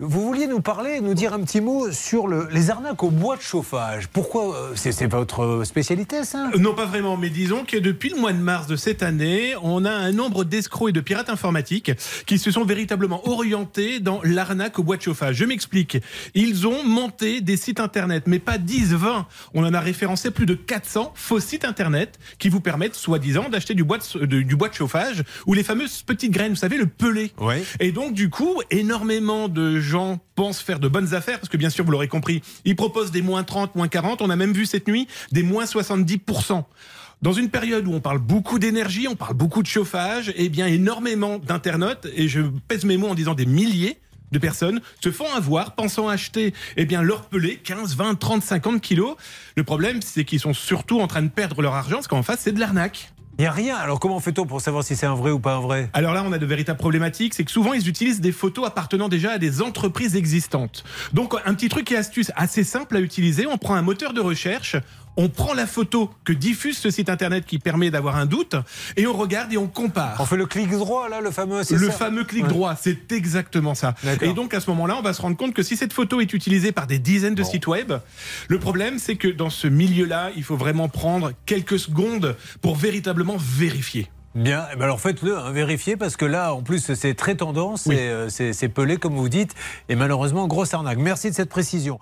nous parler, nous dire un petit mot sur le, les arnaques au bois de chauffage Pourquoi euh, C'est votre spécialité, ça? Non, pas vraiment, mais disons que depuis le mois de mars de cette année, on a un nombre d'escrocs et de pirates informatiques qui se sont véritablement orientés dans l'arnaque au bois de chauffage. Je m'explique. Ils ont monté des sites internet, mais pas 10, 20. On en a référencé plus de 400 faux sites internet qui vous permettent, soi-disant, d'acheter du bois de, du bois de chauffage ou les fameuses petites graines, vous savez, le pelé. Et donc, du coup, énormément de gens pensent faire de bonnes affaires parce que, bien sûr, vous l'aurez compris, ils proposent des moins 30, moins 40. On a même vu cette nuit des moins 70%. Dans une période où on parle beaucoup d'énergie, on parle beaucoup de chauffage, et eh bien énormément d'internautes, et je pèse mes mots en disant des milliers, de personnes se font avoir pensant acheter eh bien, leur pelé 15, 20, 30, 50 kilos. Le problème, c'est qu'ils sont surtout en train de perdre leur argent parce qu'en face, c'est de l'arnaque. Il n'y a rien. Alors comment fait-on pour savoir si c'est un vrai ou pas un vrai? Alors là, on a de véritables problématiques. C'est que souvent, ils utilisent des photos appartenant déjà à des entreprises existantes. Donc, un petit truc et astuce assez simple à utiliser. On prend un moteur de recherche, on prend la photo que diffuse ce site internet qui permet d'avoir un doute et on regarde et on compare. On fait le clic droit là, le fameux. Le fameux clic droit, c'est exactement ça. Et donc à ce moment-là, on va se rendre compte que si cette photo est utilisée par des dizaines de sites web, le problème c'est que dans ce milieu-là, il faut vraiment prendre quelques secondes pour véritablement vérifier. Bien, eh ben alors faites-le, hein, vérifiez, parce que là, en plus, c'est très tendance, euh, c'est pelé, comme vous dites, et malheureusement, grosse arnaque. Merci de cette précision.